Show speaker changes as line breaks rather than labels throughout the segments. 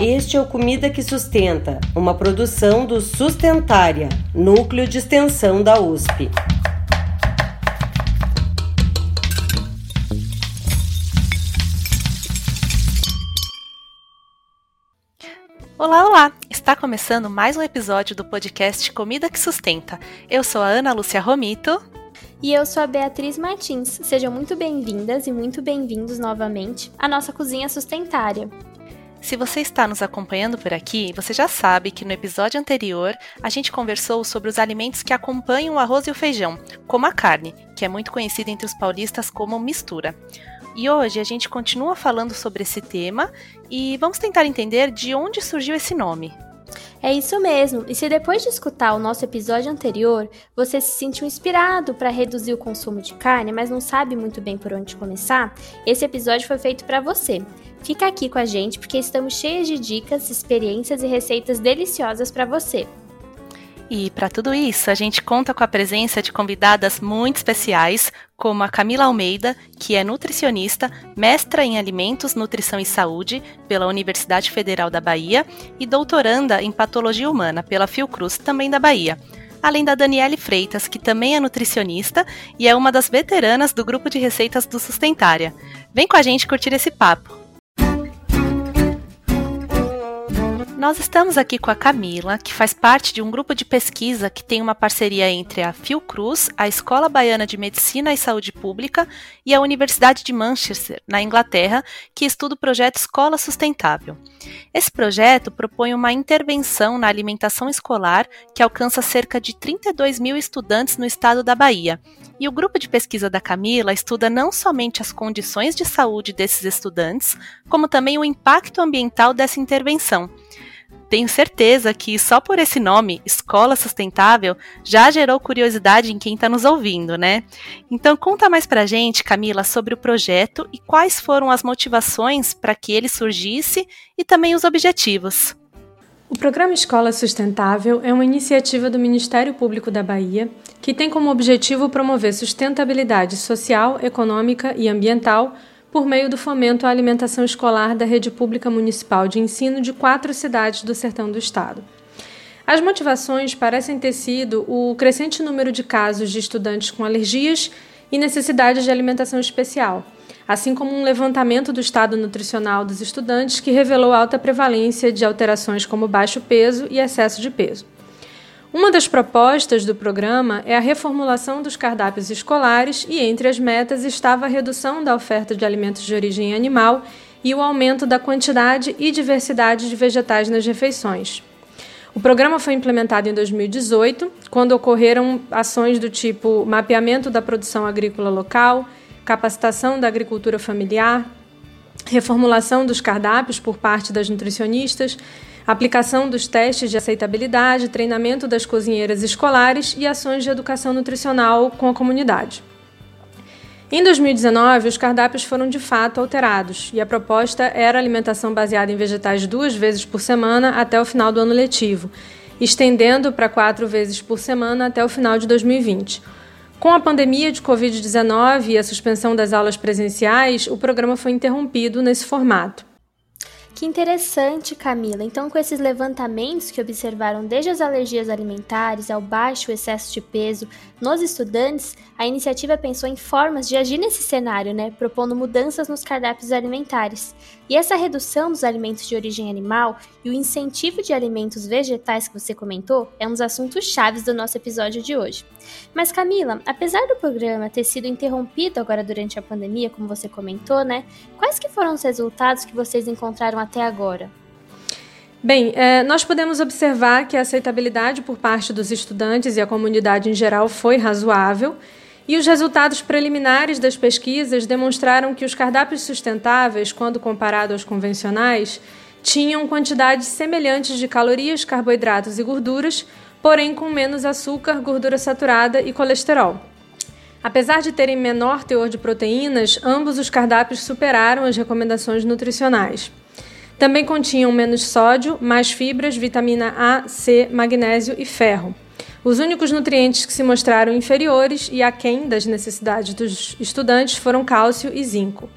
Este é o Comida que Sustenta, uma produção do Sustentária, núcleo de extensão da USP.
Olá, olá! Está começando mais um episódio do podcast Comida que Sustenta. Eu sou a Ana Lúcia Romito.
E eu sou a Beatriz Martins. Sejam muito bem-vindas e muito bem-vindos novamente à nossa cozinha sustentária.
Se você está nos acompanhando por aqui, você já sabe que no episódio anterior a gente conversou sobre os alimentos que acompanham o arroz e o feijão, como a carne, que é muito conhecida entre os paulistas como mistura. E hoje a gente continua falando sobre esse tema e vamos tentar entender de onde surgiu esse nome.
É isso mesmo. E se depois de escutar o nosso episódio anterior, você se sentiu inspirado para reduzir o consumo de carne, mas não sabe muito bem por onde começar, esse episódio foi feito para você. Fica aqui com a gente porque estamos cheios de dicas, experiências e receitas deliciosas para você.
E para tudo isso, a gente conta com a presença de convidadas muito especiais, como a Camila Almeida, que é nutricionista, mestra em alimentos, nutrição e saúde pela Universidade Federal da Bahia e doutoranda em patologia humana pela Fiocruz, também da Bahia. Além da Daniele Freitas, que também é nutricionista e é uma das veteranas do grupo de receitas do Sustentária. Vem com a gente curtir esse papo. Nós estamos aqui com a Camila, que faz parte de um grupo de pesquisa que tem uma parceria entre a Fiocruz, a Escola Baiana de Medicina e Saúde Pública e a Universidade de Manchester, na Inglaterra, que estuda o projeto Escola Sustentável. Esse projeto propõe uma intervenção na alimentação escolar que alcança cerca de 32 mil estudantes no estado da Bahia. E o grupo de pesquisa da Camila estuda não somente as condições de saúde desses estudantes, como também o impacto ambiental dessa intervenção tenho certeza que só por esse nome, Escola Sustentável, já gerou curiosidade em quem está nos ouvindo, né? Então conta mais pra gente, Camila, sobre o projeto e quais foram as motivações para que ele surgisse e também os objetivos.
O programa Escola Sustentável é uma iniciativa do Ministério Público da Bahia que tem como objetivo promover sustentabilidade social, econômica e ambiental por meio do fomento à alimentação escolar da rede pública municipal de ensino de quatro cidades do sertão do estado. As motivações parecem ter sido o crescente número de casos de estudantes com alergias e necessidades de alimentação especial, assim como um levantamento do estado nutricional dos estudantes que revelou alta prevalência de alterações como baixo peso e excesso de peso. Uma das propostas do programa é a reformulação dos cardápios escolares e entre as metas estava a redução da oferta de alimentos de origem animal e o aumento da quantidade e diversidade de vegetais nas refeições. O programa foi implementado em 2018, quando ocorreram ações do tipo mapeamento da produção agrícola local, capacitação da agricultura familiar, reformulação dos cardápios por parte das nutricionistas aplicação dos testes de aceitabilidade, treinamento das cozinheiras escolares e ações de educação nutricional com a comunidade. Em 2019, os cardápios foram de fato alterados e a proposta era alimentação baseada em vegetais duas vezes por semana até o final do ano letivo, estendendo para quatro vezes por semana até o final de 2020. Com a pandemia de Covid-19 e a suspensão das aulas presenciais, o programa foi interrompido nesse formato.
Que interessante, Camila. Então, com esses levantamentos que observaram desde as alergias alimentares ao baixo excesso de peso nos estudantes, a iniciativa pensou em formas de agir nesse cenário, né, propondo mudanças nos cardápios alimentares. E essa redução dos alimentos de origem animal e o incentivo de alimentos vegetais que você comentou é um dos assuntos chaves do nosso episódio de hoje. Mas Camila, apesar do programa ter sido interrompido agora durante a pandemia, como você comentou, né, quais que foram os resultados que vocês encontraram até agora?
Bem, é, nós podemos observar que a aceitabilidade por parte dos estudantes e a comunidade em geral foi razoável, e os resultados preliminares das pesquisas demonstraram que os cardápios sustentáveis, quando comparados aos convencionais, tinham quantidades semelhantes de calorias, carboidratos e gorduras, porém com menos açúcar, gordura saturada e colesterol. Apesar de terem menor teor de proteínas, ambos os cardápios superaram as recomendações nutricionais. Também continham menos sódio, mais fibras, vitamina A, C, magnésio e ferro. Os únicos nutrientes que se mostraram inferiores e aquém das necessidades dos estudantes foram cálcio e zinco.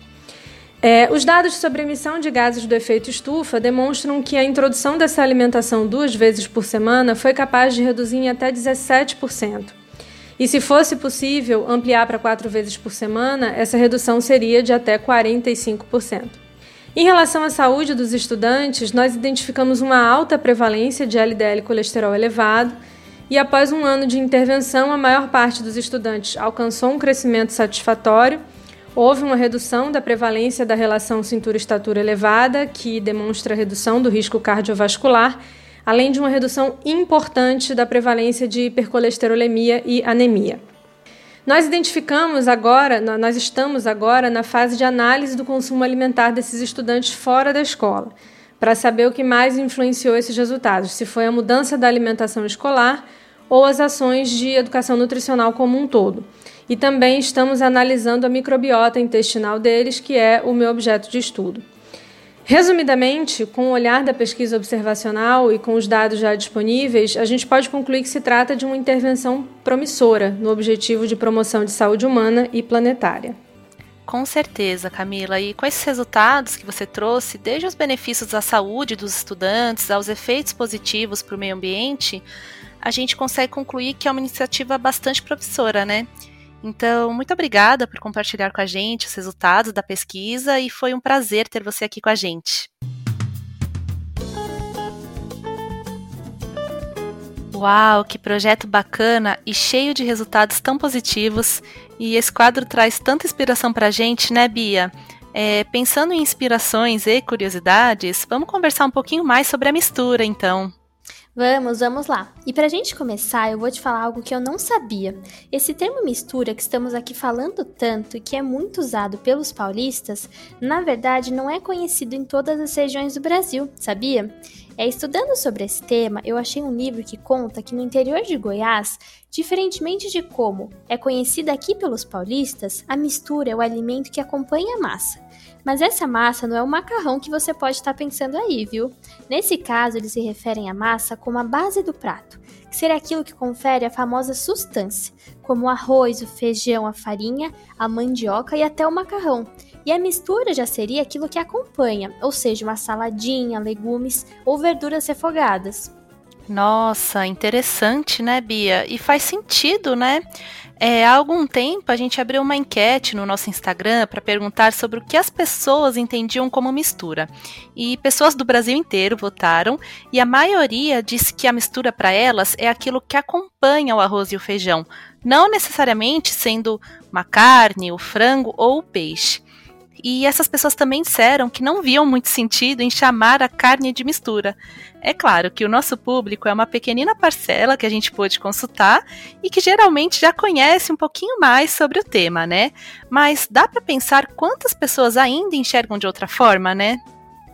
É, os dados sobre emissão de gases do efeito estufa demonstram que a introdução dessa alimentação duas vezes por semana foi capaz de reduzir em até 17%. E se fosse possível ampliar para quatro vezes por semana, essa redução seria de até 45%. Em relação à saúde dos estudantes, nós identificamos uma alta prevalência de LDL colesterol elevado e após um ano de intervenção, a maior parte dos estudantes alcançou um crescimento satisfatório. Houve uma redução da prevalência da relação cintura-estatura elevada, que demonstra redução do risco cardiovascular, além de uma redução importante da prevalência de hipercolesterolemia e anemia. Nós identificamos agora, nós estamos agora na fase de análise do consumo alimentar desses estudantes fora da escola para saber o que mais influenciou esses resultados, se foi a mudança da alimentação escolar ou as ações de educação nutricional como um todo. E também estamos analisando a microbiota intestinal deles, que é o meu objeto de estudo. Resumidamente, com o olhar da pesquisa observacional e com os dados já disponíveis, a gente pode concluir que se trata de uma intervenção promissora no objetivo de promoção de saúde humana e planetária.
Com certeza, Camila. E com esses resultados que você trouxe, desde os benefícios à saúde dos estudantes, aos efeitos positivos para o meio ambiente, a gente consegue concluir que é uma iniciativa bastante promissora, né? Então, muito obrigada por compartilhar com a gente os resultados da pesquisa e foi um prazer ter você aqui com a gente. Uau, que projeto bacana e cheio de resultados tão positivos. E esse quadro traz tanta inspiração para a gente, né, Bia? É, pensando em inspirações e curiosidades, vamos conversar um pouquinho mais sobre a mistura, então.
Vamos, vamos lá. E para a gente começar, eu vou te falar algo que eu não sabia. Esse termo mistura que estamos aqui falando tanto e que é muito usado pelos paulistas, na verdade não é conhecido em todas as regiões do Brasil, sabia? É, estudando sobre esse tema, eu achei um livro que conta que no interior de Goiás, diferentemente de como é conhecida aqui pelos paulistas, a mistura é o alimento que acompanha a massa. Mas essa massa não é o macarrão que você pode estar pensando aí, viu? Nesse caso, eles se referem à massa como a base do prato, que seria aquilo que confere a famosa sustância, como o arroz, o feijão, a farinha, a mandioca e até o macarrão. E a mistura já seria aquilo que acompanha, ou seja, uma saladinha, legumes ou verduras refogadas.
Nossa, interessante, né, Bia? E faz sentido, né? É, há algum tempo a gente abriu uma enquete no nosso Instagram para perguntar sobre o que as pessoas entendiam como mistura. E pessoas do Brasil inteiro votaram e a maioria disse que a mistura para elas é aquilo que acompanha o arroz e o feijão, não necessariamente sendo uma carne, o frango ou o peixe. E essas pessoas também disseram que não viam muito sentido em chamar a carne de mistura. É claro que o nosso público é uma pequenina parcela que a gente pôde consultar e que geralmente já conhece um pouquinho mais sobre o tema, né? Mas dá para pensar quantas pessoas ainda enxergam de outra forma, né?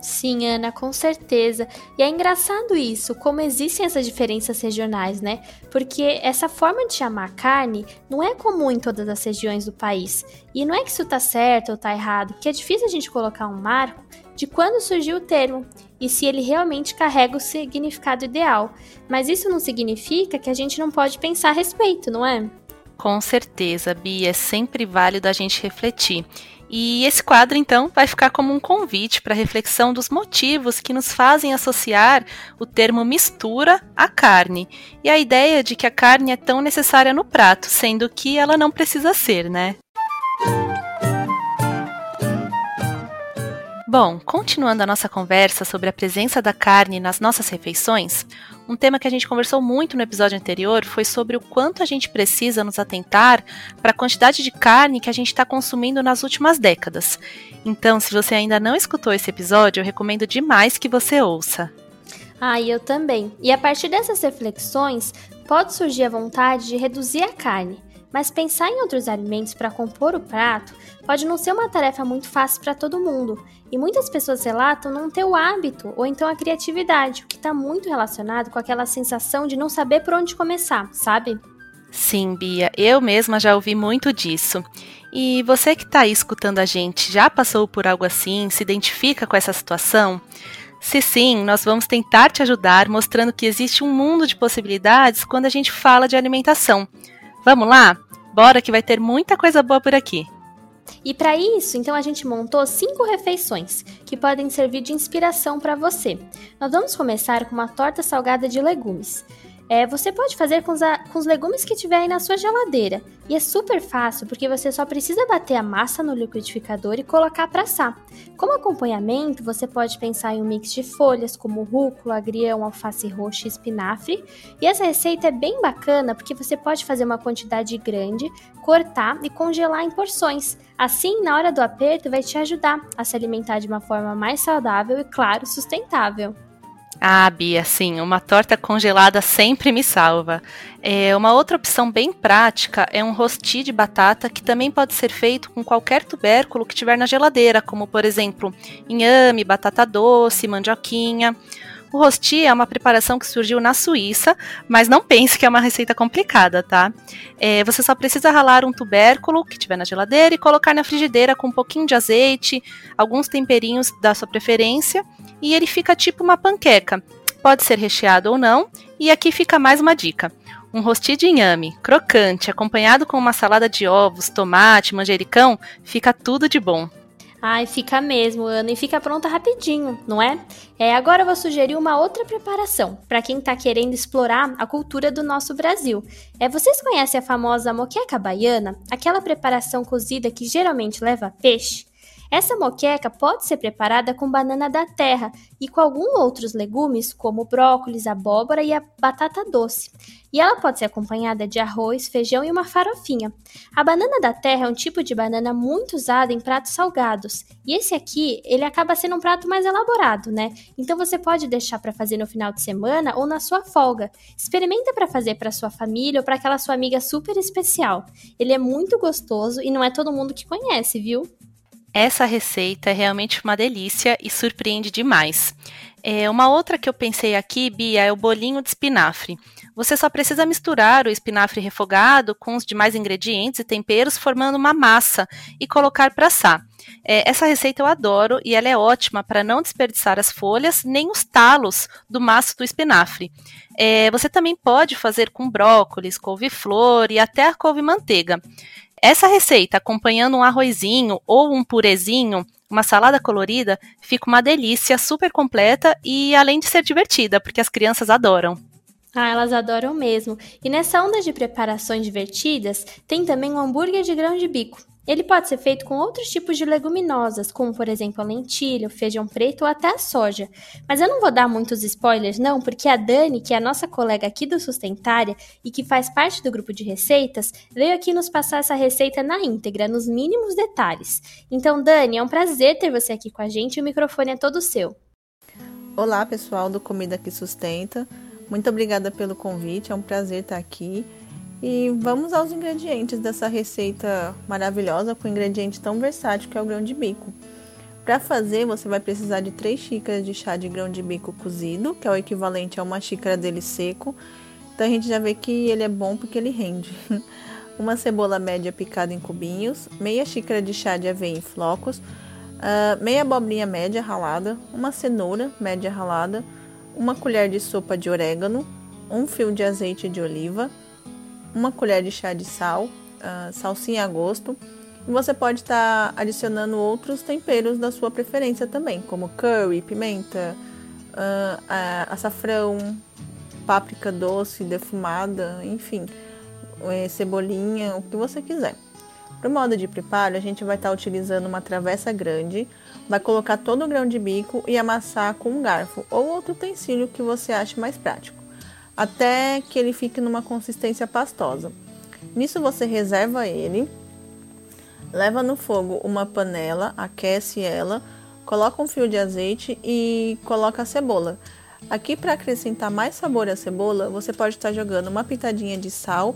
Sim, Ana, com certeza. E é engraçado isso, como existem essas diferenças regionais, né? Porque essa forma de chamar carne não é comum em todas as regiões do país. E não é que isso tá certo ou tá errado, porque é difícil a gente colocar um marco de quando surgiu o termo e se ele realmente carrega o significado ideal. Mas isso não significa que a gente não pode pensar a respeito, não é?
Com certeza, Bia, é sempre válido a gente refletir. E esse quadro, então, vai ficar como um convite para reflexão dos motivos que nos fazem associar o termo mistura à carne e a ideia de que a carne é tão necessária no prato, sendo que ela não precisa ser, né? Bom, continuando a nossa conversa sobre a presença da carne nas nossas refeições, um tema que a gente conversou muito no episódio anterior foi sobre o quanto a gente precisa nos atentar para a quantidade de carne que a gente está consumindo nas últimas décadas. Então, se você ainda não escutou esse episódio, eu recomendo demais que você ouça.
Ah, eu também. E a partir dessas reflexões, pode surgir a vontade de reduzir a carne mas pensar em outros alimentos para compor o prato pode não ser uma tarefa muito fácil para todo mundo, e muitas pessoas relatam não ter o hábito ou então a criatividade, o que está muito relacionado com aquela sensação de não saber por onde começar, sabe?
Sim, Bia, eu mesma já ouvi muito disso. E você que está aí escutando a gente já passou por algo assim, se identifica com essa situação? Se sim, nós vamos tentar te ajudar mostrando que existe um mundo de possibilidades quando a gente fala de alimentação. Vamos lá? Bora que vai ter muita coisa boa por aqui.
E para isso, então a gente montou cinco refeições que podem servir de inspiração para você. Nós vamos começar com uma torta salgada de legumes. É, você pode fazer com os, com os legumes que tiver aí na sua geladeira. E é super fácil, porque você só precisa bater a massa no liquidificador e colocar para assar. Como acompanhamento, você pode pensar em um mix de folhas, como rúcula, agrião, alface roxa e espinafre. E essa receita é bem bacana, porque você pode fazer uma quantidade grande, cortar e congelar em porções. Assim, na hora do aperto, vai te ajudar a se alimentar de uma forma mais saudável e, claro, sustentável.
Ah, Bia, sim, uma torta congelada sempre me salva. É, uma outra opção bem prática é um rosti de batata que também pode ser feito com qualquer tubérculo que tiver na geladeira, como por exemplo inhame, batata doce, mandioquinha. O rosti é uma preparação que surgiu na Suíça, mas não pense que é uma receita complicada, tá? É, você só precisa ralar um tubérculo que tiver na geladeira e colocar na frigideira com um pouquinho de azeite, alguns temperinhos da sua preferência e ele fica tipo uma panqueca. Pode ser recheado ou não, e aqui fica mais uma dica. Um rosti de inhame, crocante, acompanhado com uma salada de ovos, tomate, manjericão, fica tudo de bom.
Ai, fica mesmo, Ana, e fica pronta rapidinho, não é? É, agora eu vou sugerir uma outra preparação para quem está querendo explorar a cultura do nosso Brasil. É, vocês conhecem a famosa moqueca baiana? Aquela preparação cozida que geralmente leva peixe? Essa moqueca pode ser preparada com banana da terra e com alguns outros legumes, como brócolis, abóbora e a batata doce. E ela pode ser acompanhada de arroz, feijão e uma farofinha. A banana da terra é um tipo de banana muito usada em pratos salgados. E esse aqui, ele acaba sendo um prato mais elaborado, né? Então você pode deixar para fazer no final de semana ou na sua folga. Experimenta para fazer para sua família ou para aquela sua amiga super especial. Ele é muito gostoso e não é todo mundo que conhece, viu?
Essa receita é realmente uma delícia e surpreende demais. É, uma outra que eu pensei aqui, Bia, é o bolinho de espinafre. Você só precisa misturar o espinafre refogado com os demais ingredientes e temperos, formando uma massa e colocar para assar. É, essa receita eu adoro e ela é ótima para não desperdiçar as folhas nem os talos do maço do espinafre. É, você também pode fazer com brócolis, couve-flor e até a couve-manteiga. Essa receita, acompanhando um arrozinho ou um purezinho, uma salada colorida, fica uma delícia, super completa e além de ser divertida, porque as crianças adoram.
Ah, elas adoram mesmo. E nessa onda de preparações divertidas, tem também o hambúrguer de grão de bico. Ele pode ser feito com outros tipos de leguminosas, como por exemplo a lentilha, o feijão preto ou até a soja. Mas eu não vou dar muitos spoilers não, porque a Dani, que é a nossa colega aqui do Sustentária e que faz parte do grupo de receitas, veio aqui nos passar essa receita na íntegra, nos mínimos detalhes. Então, Dani, é um prazer ter você aqui com a gente e o microfone é todo seu.
Olá, pessoal do Comida que Sustenta. Muito obrigada pelo convite, é um prazer estar aqui. E vamos aos ingredientes dessa receita maravilhosa com ingrediente tão versátil que é o grão de bico. Para fazer, você vai precisar de 3 xícaras de chá de grão de bico cozido, que é o equivalente a uma xícara dele seco. Então a gente já vê que ele é bom porque ele rende. uma cebola média picada em cubinhos, meia xícara de chá de aveia em flocos, uh, meia abobrinha média ralada, uma cenoura média ralada, uma colher de sopa de orégano, um fio de azeite de oliva, uma colher de chá de sal, uh, salsinha a gosto. E você pode estar tá adicionando outros temperos da sua preferência também, como curry, pimenta, uh, açafrão, páprica doce, defumada, enfim, é, cebolinha, o que você quiser. Para o modo de preparo, a gente vai estar tá utilizando uma travessa grande, vai colocar todo o grão de bico e amassar com um garfo ou outro utensílio que você ache mais prático até que ele fique numa consistência pastosa. Nisso você reserva ele, leva no fogo uma panela, aquece ela, coloca um fio de azeite e coloca a cebola. Aqui para acrescentar mais sabor à cebola, você pode estar jogando uma pitadinha de sal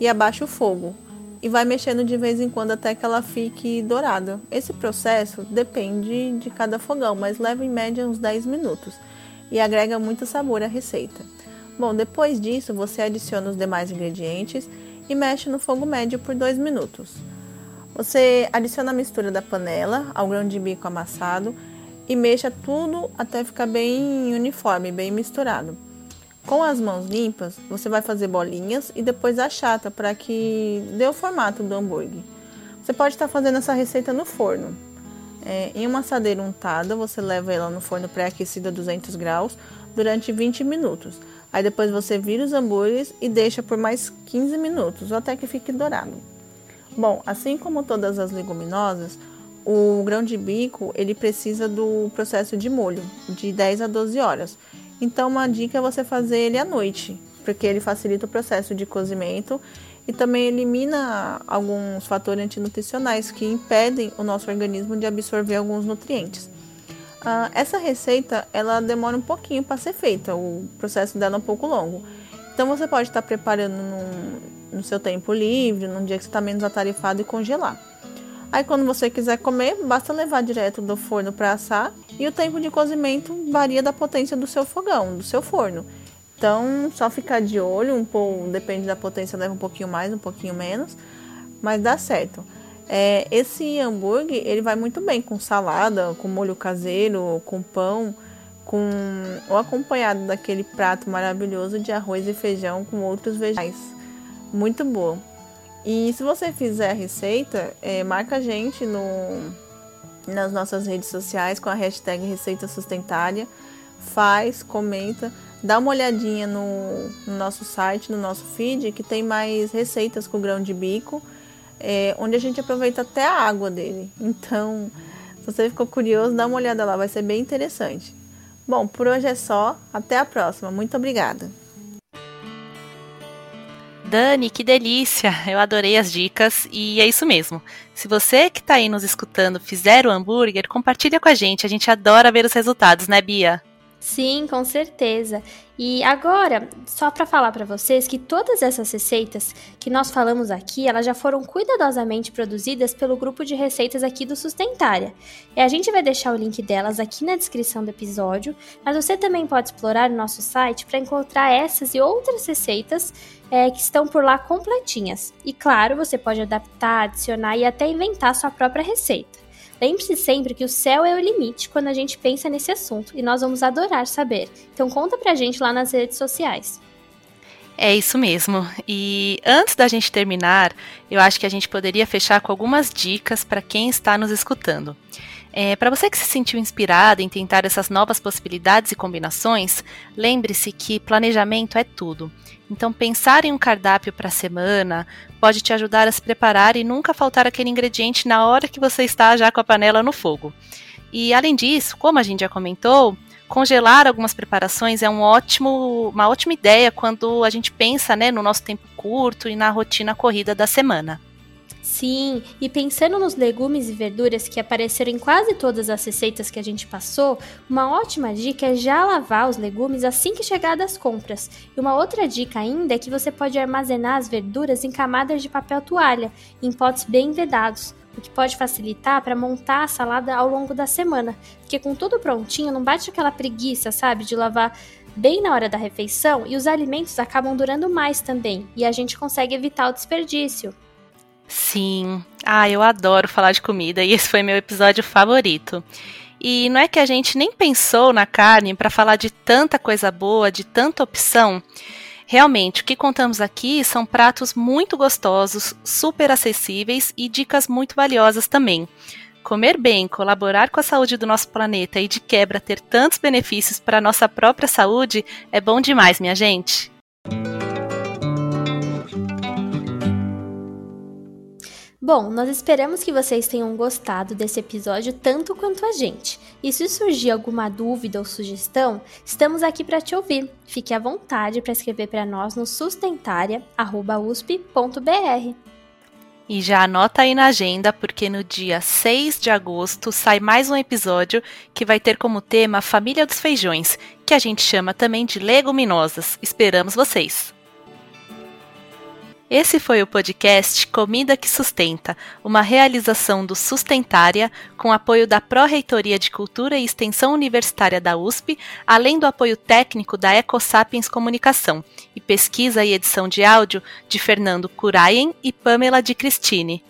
e abaixa o fogo e vai mexendo de vez em quando até que ela fique dourada. Esse processo depende de cada fogão, mas leva em média uns 10 minutos e agrega muito sabor à receita. Bom, depois disso, você adiciona os demais ingredientes e mexe no fogo médio por 2 minutos. Você adiciona a mistura da panela ao grão de bico amassado e mexa tudo até ficar bem uniforme, bem misturado. Com as mãos limpas, você vai fazer bolinhas e depois achata para que dê o formato do hambúrguer. Você pode estar fazendo essa receita no forno. É, em uma assadeira untada, você leva ela no forno pré-aquecido a 200 graus durante 20 minutos. Aí depois você vira os hambúrgueres e deixa por mais 15 minutos, ou até que fique dourado. Bom, assim como todas as leguminosas, o grão de bico ele precisa do processo de molho, de 10 a 12 horas. Então, uma dica é você fazer ele à noite, porque ele facilita o processo de cozimento e também elimina alguns fatores antinutricionais que impedem o nosso organismo de absorver alguns nutrientes. Uh, essa receita ela demora um pouquinho para ser feita, o processo dela é um pouco longo. Então você pode estar preparando no seu tempo livre, num dia que você está menos atarefado e congelar. Aí quando você quiser comer, basta levar direto do forno para assar e o tempo de cozimento varia da potência do seu fogão, do seu forno. Então só ficar de olho, um pouco, depende da potência, leva um pouquinho mais, um pouquinho menos, mas dá certo. É, esse hambúrguer ele vai muito bem com salada, com molho caseiro, com pão, com ou acompanhado daquele prato maravilhoso de arroz e feijão com outros vegetais. Muito bom. E se você fizer a receita, é, marca a gente no, nas nossas redes sociais com a hashtag Receita Sustentária. Faz, comenta, dá uma olhadinha no, no nosso site, no nosso feed, que tem mais receitas com grão de bico é, onde a gente aproveita até a água dele. Então, se você ficou curioso, dá uma olhada lá, vai ser bem interessante. Bom, por hoje é só. Até a próxima. Muito obrigada.
Dani, que delícia! Eu adorei as dicas e é isso mesmo. Se você que está aí nos escutando fizer o hambúrguer, compartilha com a gente. A gente adora ver os resultados, né, Bia?
Sim, com certeza. E agora, só para falar para vocês que todas essas receitas que nós falamos aqui, elas já foram cuidadosamente produzidas pelo grupo de receitas aqui do Sustentária. E a gente vai deixar o link delas aqui na descrição do episódio, mas você também pode explorar o nosso site para encontrar essas e outras receitas é, que estão por lá completinhas. E claro, você pode adaptar, adicionar e até inventar sua própria receita. Lembre-se sempre que o céu é o limite quando a gente pensa nesse assunto e nós vamos adorar saber. Então conta pra gente lá nas redes sociais.
É isso mesmo. E antes da gente terminar, eu acho que a gente poderia fechar com algumas dicas para quem está nos escutando. É, para você que se sentiu inspirado em tentar essas novas possibilidades e combinações, lembre-se que planejamento é tudo. Então, pensar em um cardápio para a semana pode te ajudar a se preparar e nunca faltar aquele ingrediente na hora que você está já com a panela no fogo. E além disso, como a gente já comentou, congelar algumas preparações é um ótimo, uma ótima ideia quando a gente pensa né, no nosso tempo curto e na rotina corrida da semana.
Sim, e pensando nos legumes e verduras que apareceram em quase todas as receitas que a gente passou, uma ótima dica é já lavar os legumes assim que chegar das compras. E uma outra dica ainda é que você pode armazenar as verduras em camadas de papel toalha, em potes bem vedados, o que pode facilitar para montar a salada ao longo da semana, porque com tudo prontinho não bate aquela preguiça, sabe, de lavar bem na hora da refeição e os alimentos acabam durando mais também, e a gente consegue evitar o desperdício.
Sim. Ah, eu adoro falar de comida e esse foi meu episódio favorito. E não é que a gente nem pensou na carne para falar de tanta coisa boa, de tanta opção. Realmente, o que contamos aqui são pratos muito gostosos, super acessíveis e dicas muito valiosas também. Comer bem, colaborar com a saúde do nosso planeta e de quebra ter tantos benefícios para a nossa própria saúde é bom demais, minha gente.
Bom, nós esperamos que vocês tenham gostado desse episódio tanto quanto a gente. E se surgir alguma dúvida ou sugestão, estamos aqui para te ouvir. Fique à vontade para escrever para nós no sustentaria@usp.br.
E já anota aí na agenda, porque no dia 6 de agosto sai mais um episódio que vai ter como tema Família dos Feijões, que a gente chama também de leguminosas. Esperamos vocês! Esse foi o podcast Comida que Sustenta, uma realização do Sustentária, com apoio da Pró-Reitoria de Cultura e Extensão Universitária da USP, além do apoio técnico da EcoSapiens Comunicação, e pesquisa e edição de áudio de Fernando Curaien e Pamela de Cristine.